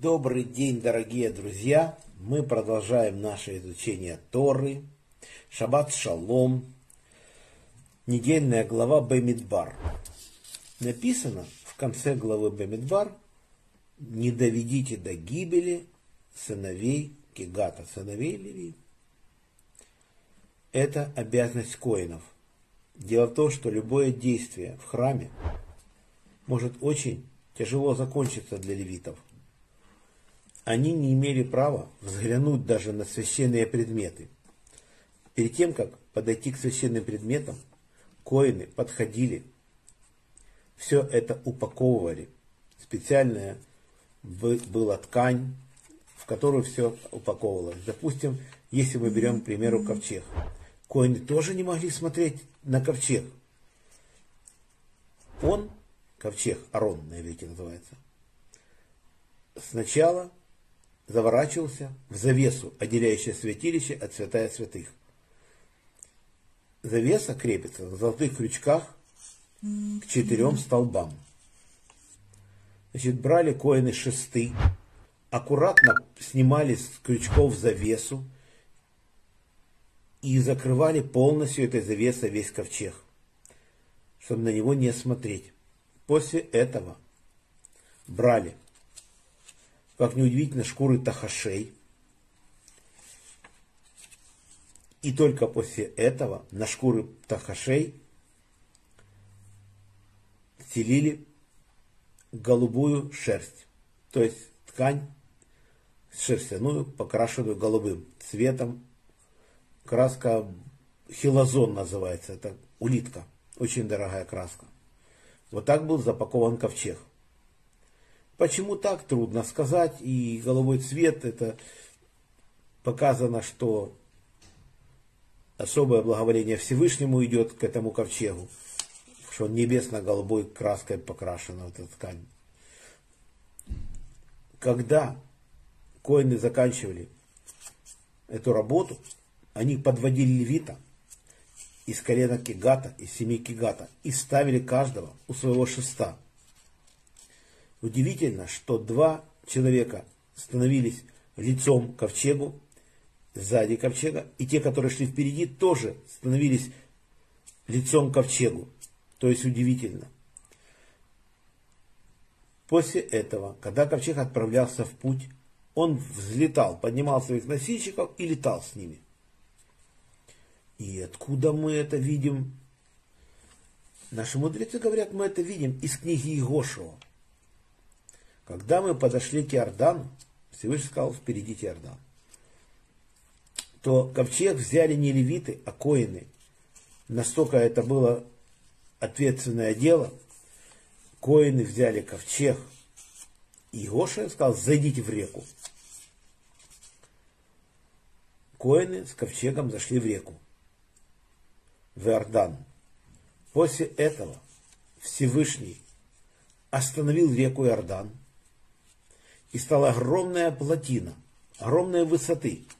Добрый день, дорогие друзья! Мы продолжаем наше изучение Торы, Шаббат Шалом, недельная глава Бемидбар. Написано в конце главы Бемидбар «Не доведите до гибели сыновей Кигата, сыновей Леви». Это обязанность коинов. Дело в том, что любое действие в храме может очень тяжело закончиться для левитов. Они не имели права взглянуть даже на священные предметы. Перед тем, как подойти к священным предметам, коины подходили, все это упаковывали. Специальная была ткань, в которую все упаковывалось. Допустим, если мы берем, к примеру, ковчег. Коины тоже не могли смотреть на ковчег. Он, ковчег, Арон на иврите называется, сначала заворачивался в завесу, отделяющее святилище от святая святых. Завеса крепится на золотых крючках к четырем столбам. Значит, брали коины шесты, аккуратно снимали с крючков завесу и закрывали полностью этой завесой весь ковчег, чтобы на него не смотреть. После этого брали, как неудивительно, шкуры тахашей, И только после этого на шкуры тахашей стелили голубую шерсть, то есть ткань шерстяную, покрашенную голубым цветом. Краска хилозон называется, это улитка, очень дорогая краска. Вот так был запакован ковчег. Почему так, трудно сказать. И голубой цвет, это показано, что особое благоволение Всевышнему идет к этому ковчегу, что он небесно-голубой краской покрашена, эта ткань. Когда коины заканчивали эту работу, они подводили левита из колена Кигата, из семьи Кигата, и ставили каждого у своего шеста. Удивительно, что два человека становились лицом ковчегу, сзади ковчега, и те, которые шли впереди, тоже становились лицом ковчегу. То есть удивительно. После этого, когда ковчег отправлялся в путь, он взлетал, поднимал своих носильщиков и летал с ними. И откуда мы это видим? Наши мудрецы говорят, мы это видим из книги Игошева. Когда мы подошли к Иордану, Всевышний сказал, впереди Иордан то ковчег взяли не левиты, а коины. Настолько это было ответственное дело. Коины взяли ковчег. И Гоша сказал, зайдите в реку. Коины с ковчегом зашли в реку, в Иордан. После этого Всевышний остановил реку Иордан, и стала огромная плотина, огромной высоты –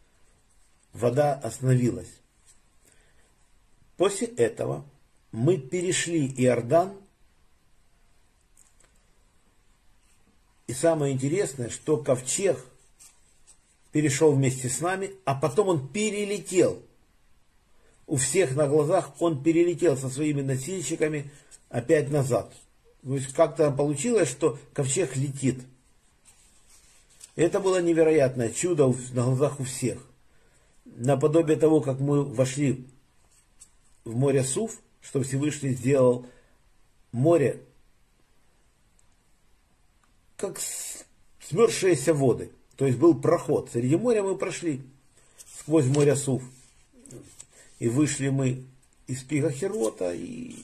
вода остановилась. После этого мы перешли Иордан. И самое интересное, что ковчег перешел вместе с нами, а потом он перелетел. У всех на глазах он перелетел со своими носильщиками опять назад. То есть как-то получилось, что ковчег летит. Это было невероятное чудо на глазах у всех наподобие того, как мы вошли в море Суф, что Всевышний сделал море как смерзшиеся воды. То есть был проход. Среди моря мы прошли сквозь море Суф. И вышли мы из Пигахерота, и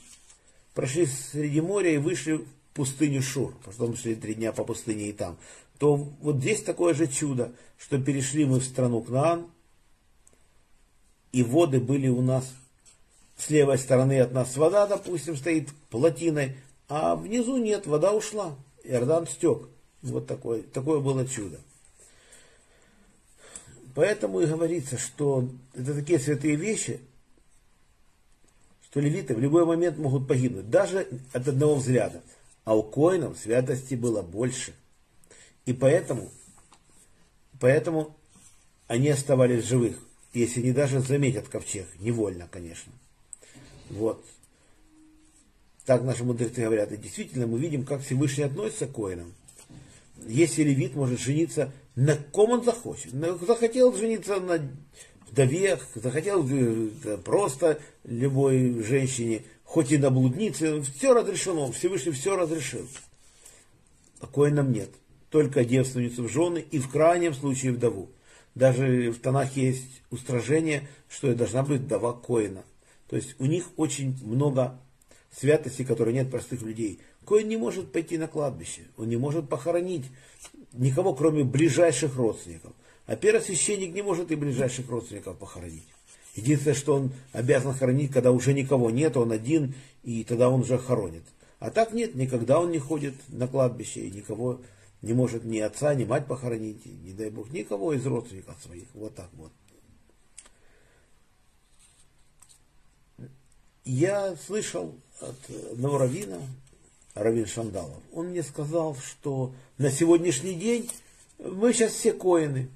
прошли среди моря, и вышли в пустыню Шур. Потом шли три дня по пустыне и там. То вот здесь такое же чудо, что перешли мы в страну Кнаан, и воды были у нас с левой стороны от нас вода, допустим, стоит плотиной, а внизу нет, вода ушла, Иордан стек. Вот такое, такое было чудо. Поэтому и говорится, что это такие святые вещи, что левиты в любой момент могут погибнуть, даже от одного взгляда. А у коинов святости было больше. И поэтому, поэтому они оставались живых, если не даже заметят ковчег, невольно, конечно. Вот. Так наши мудрецы говорят. И действительно мы видим, как Всевышний относится к коинам. Если левит может жениться на ком он захочет. Захотел жениться на вдове, захотел э, просто любой женщине, хоть и на блуднице, все разрешено, Всевышний все разрешил. А коинам нет. Только девственницу в жены и в крайнем случае вдову. Даже в тонах есть устражение, что и должна быть вдова коина. То есть у них очень много святости, которой нет простых людей. Коин не может пойти на кладбище, он не может похоронить никого, кроме ближайших родственников. А первосвященник не может и ближайших родственников похоронить. Единственное, что он обязан хоронить, когда уже никого нет, он один, и тогда он уже хоронит. А так нет, никогда он не ходит на кладбище, и никого не может ни отца, ни мать похоронить, не дай бог, никого из родственников своих. Вот так вот. Я слышал от одного раввина, Равин Шандалов, он мне сказал, что на сегодняшний день мы сейчас все коины.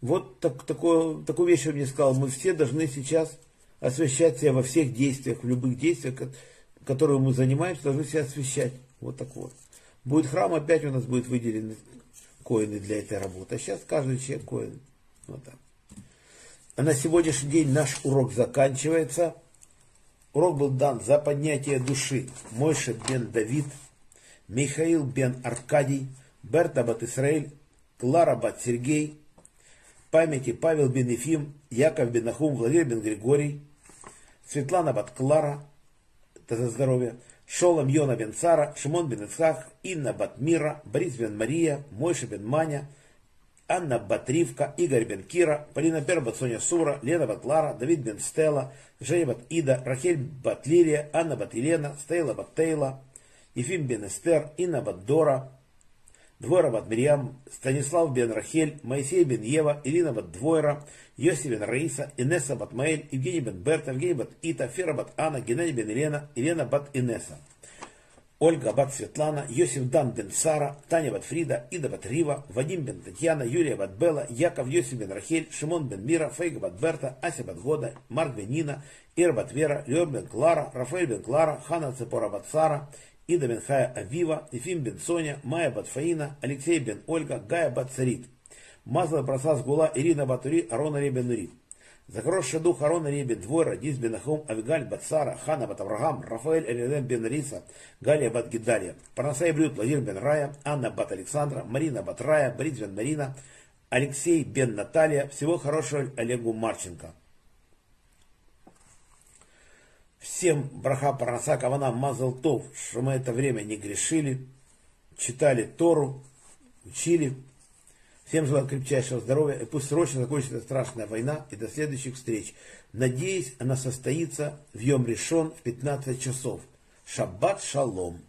Вот так, такое, такую вещь он мне сказал, мы все должны сейчас освящать себя во всех действиях, в любых действиях, которые мы занимаемся, должны себя освящать. Вот так вот. Будет храм, опять у нас будет выделены коины для этой работы. А сейчас каждый человек коин. Вот так. А на сегодняшний день наш урок заканчивается. Урок был дан за поднятие души. Мойше бен Давид, Михаил бен Аркадий, Берта бат Исраиль, Клара бат Сергей, памяти Павел бен Ефим, Яков бен Нахум, Владимир бен Григорий, Светлана бат Клара, это за здоровье, Шолом Йона бен Цара, Шимон бен Ицхак, Инна бат Мира, Борис бен Мария, Мойша бен Маня, Анна Батривка, Игорь Бен Кира, Полина Бербат, Соня Сура, Лена Батлара, Давид Бен Стелла, Женя Бат Ида, Рахель Бат Лилия, Анна Бат Елена, Стейла Бат Тейла, Ефим Бен Эстер, Инна Бат Дора, Двойра Бат Мирьям, Станислав Бен Рахель, Моисей Бен Ева, Ирина Бат Двойра, Йоси Бен Раиса, Инесса Бат Маэль, Евгений Бен Берта, Евгений Бат Ита, Фера Бат Анна, Геннадий Бен Елена, Елена Бат Инесса. Ольга Бат Светлана, Йосиф Дан бен Сара, Таня Бат Фрида, Ида Бат Рива, Вадим бен Татьяна, Юлия Бат Бела, Яков Йосиф бен Рахель, Шимон бен Мира, Фейга Бат Берта, Ася Бат Года, Марк бен Нина, Ир Бат Вера, Леор бен Клара, Рафаэль бен Клара, Хана Цепора Бат Сара, Ида бен Хая Авива, Ефим бен Соня, Майя Бат Фаина, Алексей бен Ольга, Гая Бат Сарит, Мазла Браса Гула, Ирина Батури, Арона Ребен Нурит. За хороший дух Арона Ребе, Двой, Радис бен Ахум, Авигаль Батсара, Хана бат Авраам, Рафаэль Элилем бен Риса, Галия бат Гидалия, Парнасай Блюд, Владимир бен Рая, Анна бат Александра, Марина бат Рая, Борис бен Марина, Алексей бен Наталья, всего хорошего Олегу Марченко. Всем браха Парнаса Кавана Мазал Тов, что мы это время не грешили, читали Тору, учили, Всем желаю крепчайшего здоровья, и пусть срочно закончится страшная война, и до следующих встреч. Надеюсь, она состоится в Йом Решон в 15 часов. Шаббат шалом.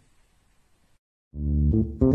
thank you